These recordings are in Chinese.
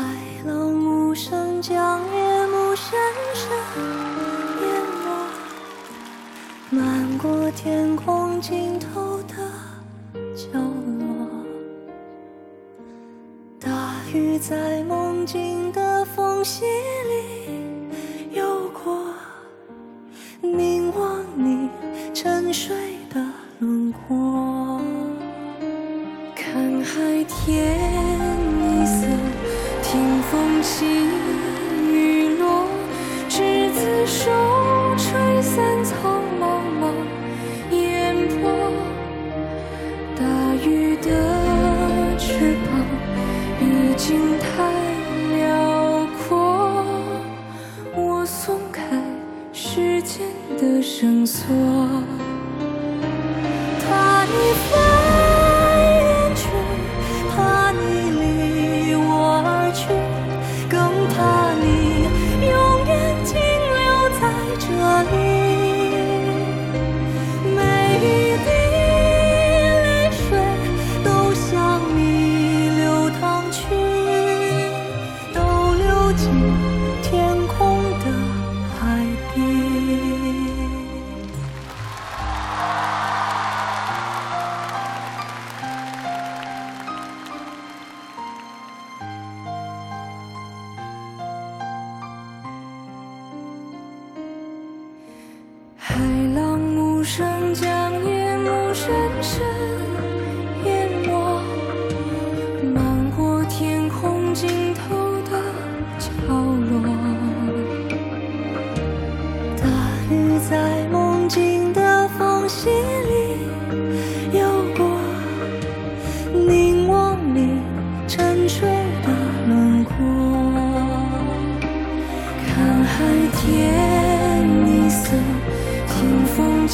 海浪无声将夜幕深深淹没漫过天空尽头的角落大鱼在梦境的缝隙里游过凝望你沉睡的轮廓。看海天风起雨落，执子手，吹散苍茫茫烟波。大雨的翅膀已经太辽阔，我松开时间的绳索，海浪无声将夜幕深深淹没，漫过天空尽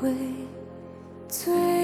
会最